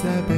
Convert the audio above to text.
在